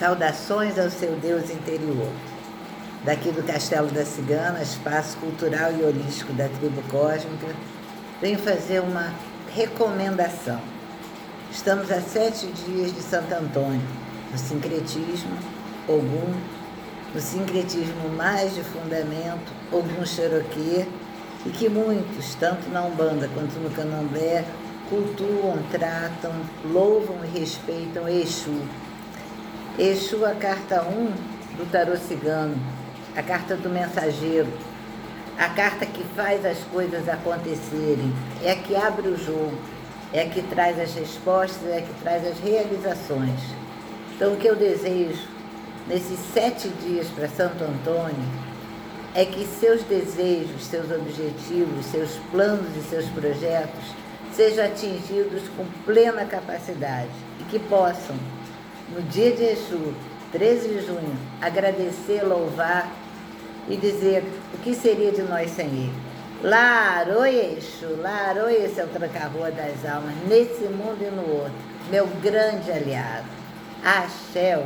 Saudações ao seu Deus interior. Daqui do Castelo da Cigana, espaço cultural e holístico da tribo cósmica, venho fazer uma recomendação. Estamos a sete dias de Santo Antônio, no sincretismo, Ogum, no sincretismo mais de fundamento, Ogum Cherokee, e que muitos, tanto na Umbanda quanto no Candomblé, cultuam, tratam, louvam e respeitam Exu, Exu, a carta 1 do tarô cigano, a carta do mensageiro, a carta que faz as coisas acontecerem, é a que abre o jogo, é a que traz as respostas, é a que traz as realizações. Então, o que eu desejo nesses sete dias para Santo Antônio é que seus desejos, seus objetivos, seus planos e seus projetos sejam atingidos com plena capacidade e que possam no dia de Exu, 13 de junho, agradecer, louvar e dizer o que seria de nós sem ele. Laroi Exu, Laroi esse é o tranca-rua das almas, nesse mundo e no outro, meu grande aliado. Axé.